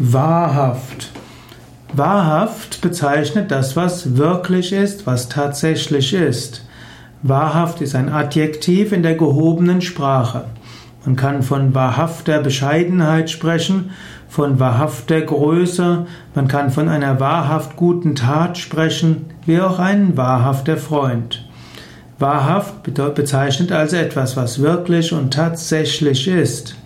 Wahrhaft. Wahrhaft bezeichnet das, was wirklich ist, was tatsächlich ist. Wahrhaft ist ein Adjektiv in der gehobenen Sprache. Man kann von wahrhafter Bescheidenheit sprechen, von wahrhafter Größe, man kann von einer wahrhaft guten Tat sprechen, wie auch ein wahrhafter Freund. Wahrhaft bezeichnet also etwas, was wirklich und tatsächlich ist.